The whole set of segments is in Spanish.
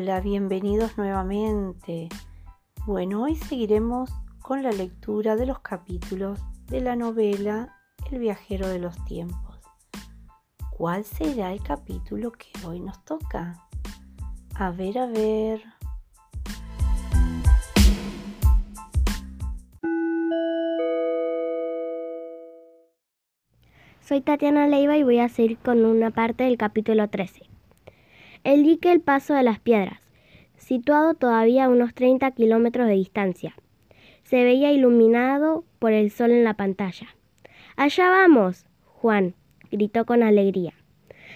Hola, bienvenidos nuevamente. Bueno, hoy seguiremos con la lectura de los capítulos de la novela El viajero de los tiempos. ¿Cuál será el capítulo que hoy nos toca? A ver, a ver. Soy Tatiana Leiva y voy a seguir con una parte del capítulo 13. El dique El Paso de las Piedras, situado todavía a unos 30 kilómetros de distancia. Se veía iluminado por el sol en la pantalla. Allá vamos, Juan, gritó con alegría.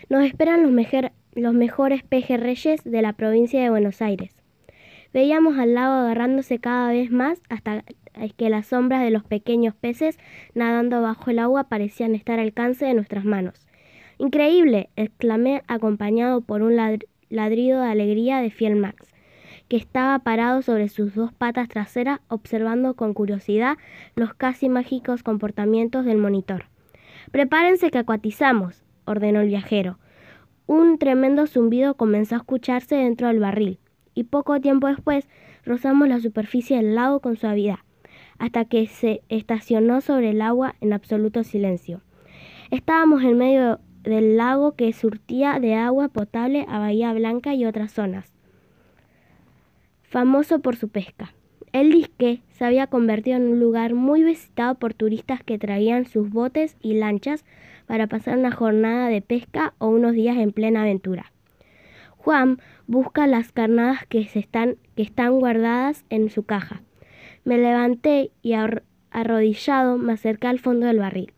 Nos esperan los, los mejores pejerreyes de la provincia de Buenos Aires. Veíamos al lago agarrándose cada vez más hasta que las sombras de los pequeños peces nadando bajo el agua parecían estar al alcance de nuestras manos. Increíble, exclamé acompañado por un ladrido de alegría de Fiel Max, que estaba parado sobre sus dos patas traseras observando con curiosidad los casi mágicos comportamientos del monitor. Prepárense que acuatizamos, ordenó el viajero. Un tremendo zumbido comenzó a escucharse dentro del barril, y poco tiempo después rozamos la superficie del lago con suavidad, hasta que se estacionó sobre el agua en absoluto silencio. Estábamos en medio del lago que surtía de agua potable a Bahía Blanca y otras zonas, famoso por su pesca. El disque se había convertido en un lugar muy visitado por turistas que traían sus botes y lanchas para pasar una jornada de pesca o unos días en plena aventura. Juan busca las carnadas que, están, que están guardadas en su caja. Me levanté y arrodillado me acerqué al fondo del barril.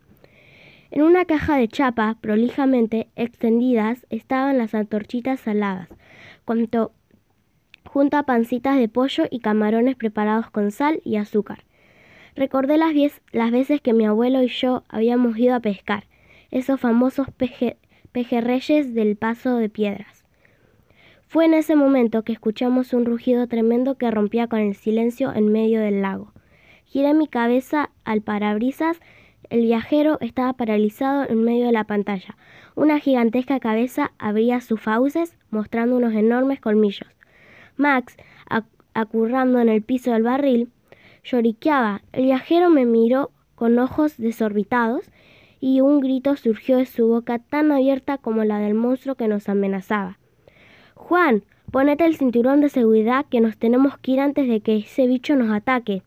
En una caja de chapa, prolijamente extendidas, estaban las antorchitas saladas, junto, a pancitas de pollo y camarones preparados con sal y azúcar. Recordé las veces que mi abuelo y yo habíamos ido a pescar, esos famosos pejerreyes del paso de piedras. Fue en ese momento que escuchamos un rugido tremendo que rompía con el silencio en medio del lago. Giré mi cabeza al parabrisas el viajero estaba paralizado en medio de la pantalla. Una gigantesca cabeza abría sus fauces, mostrando unos enormes colmillos. Max, acurrando en el piso del barril, lloriqueaba. El viajero me miró con ojos desorbitados y un grito surgió de su boca tan abierta como la del monstruo que nos amenazaba. Juan, ponete el cinturón de seguridad que nos tenemos que ir antes de que ese bicho nos ataque.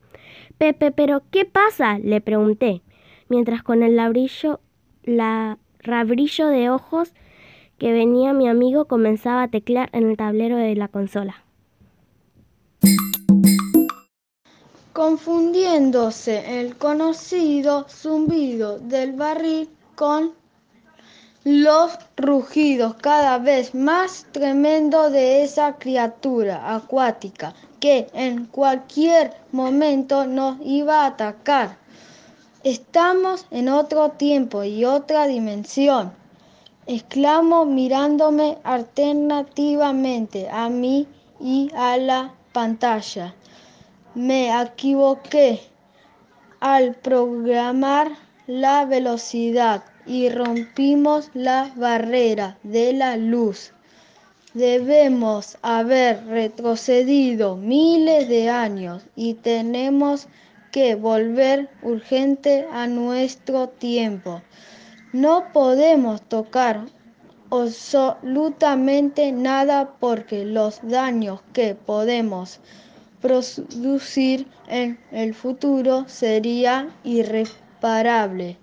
Pepe, pero ¿qué pasa? le pregunté mientras con el labrillo, la rabrillo de ojos que venía mi amigo comenzaba a teclear en el tablero de la consola. Confundiéndose el conocido zumbido del barril con los rugidos cada vez más tremendos de esa criatura acuática que en cualquier momento nos iba a atacar. Estamos en otro tiempo y otra dimensión, exclamo mirándome alternativamente a mí y a la pantalla. Me equivoqué al programar la velocidad y rompimos la barrera de la luz. Debemos haber retrocedido miles de años y tenemos que volver urgente a nuestro tiempo. No podemos tocar absolutamente nada porque los daños que podemos producir en el futuro sería irreparable.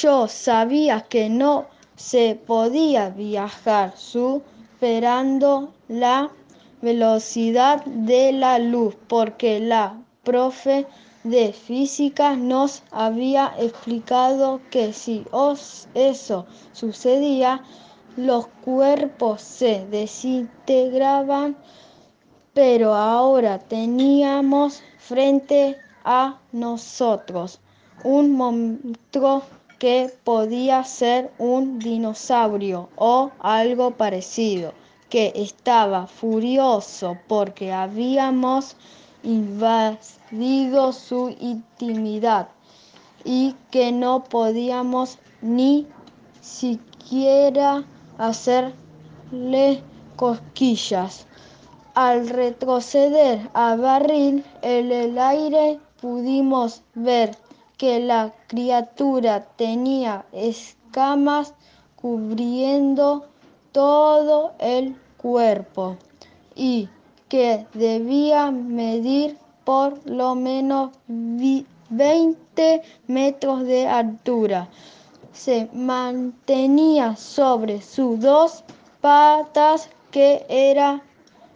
Yo sabía que no se podía viajar superando la velocidad de la luz porque la profe de física nos había explicado que si eso sucedía, los cuerpos se desintegraban, pero ahora teníamos frente a nosotros un monstruo que podía ser un dinosaurio o algo parecido, que estaba furioso porque habíamos invadido su intimidad y que no podíamos ni siquiera hacerle cosquillas. Al retroceder a barril en el aire pudimos ver que la criatura tenía escamas cubriendo todo el cuerpo y que debía medir por lo menos 20 metros de altura. Se mantenía sobre sus dos patas que eran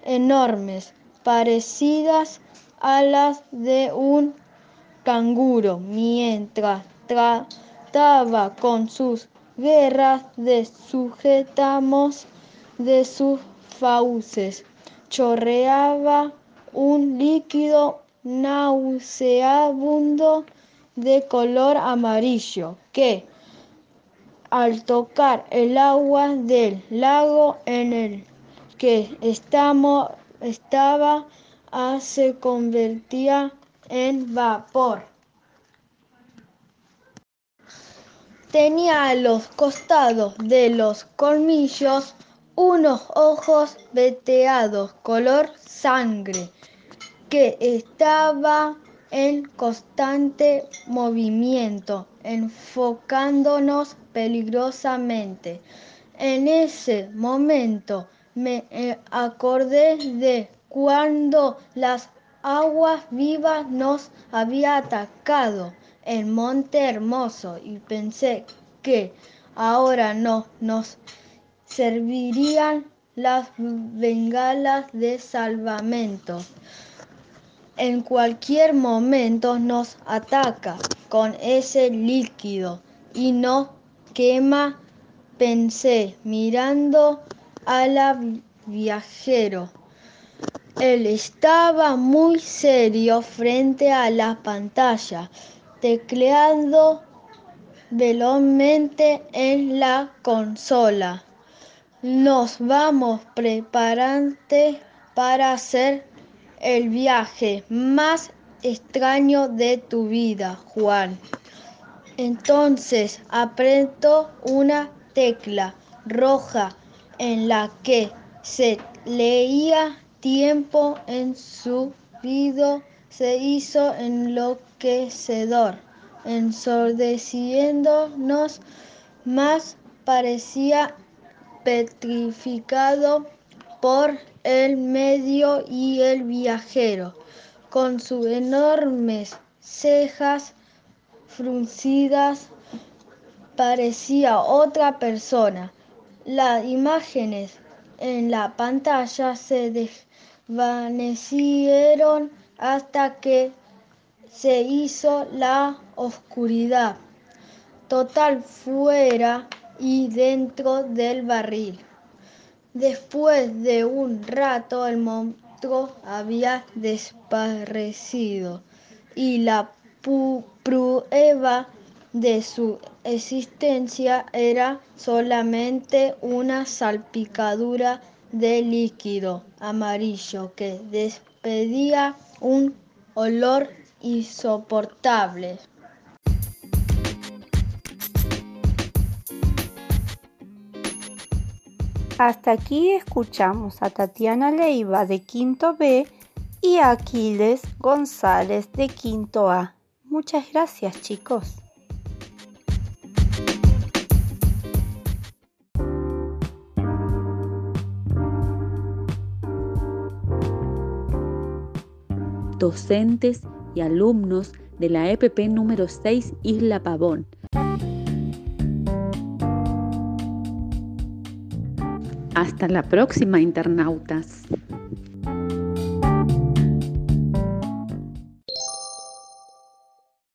enormes, parecidas a las de un canguro, mientras trataba con sus guerras de sujetamos de sus fauces. Chorreaba un líquido nauseabundo de color amarillo que al tocar el agua del lago en el que estamos, estaba ah, se convertía en vapor. Tenía los costados de los colmillos unos ojos veteados color sangre que estaba en constante movimiento, enfocándonos peligrosamente. En ese momento me eh, acordé de cuando las aguas vivas nos había atacado en Monte Hermoso y pensé que ahora no nos servirían las bengalas de salvamento. En cualquier momento nos ataca con ese líquido y nos quema, pensé mirando a la viajero. Él estaba muy serio frente a la pantalla, tecleando velozmente en la consola. Nos vamos preparando para hacer el viaje más extraño de tu vida, Juan. Entonces apretó una tecla roja en la que se leía tiempo en su vida se hizo enloquecedor, ensordeciéndonos más parecía petrificado por el medio y el viajero, con sus enormes cejas fruncidas, parecía otra persona. Las imágenes en la pantalla se desvanecieron hasta que se hizo la oscuridad total fuera y dentro del barril. Después de un rato el monstruo había desaparecido y la prueba de su existencia era solamente una salpicadura de líquido amarillo que despedía un olor insoportable. Hasta aquí escuchamos a Tatiana Leiva de Quinto B y a Aquiles González de Quinto A. Muchas gracias chicos. docentes y alumnos de la EPP número 6 Isla Pavón. Hasta la próxima, internautas.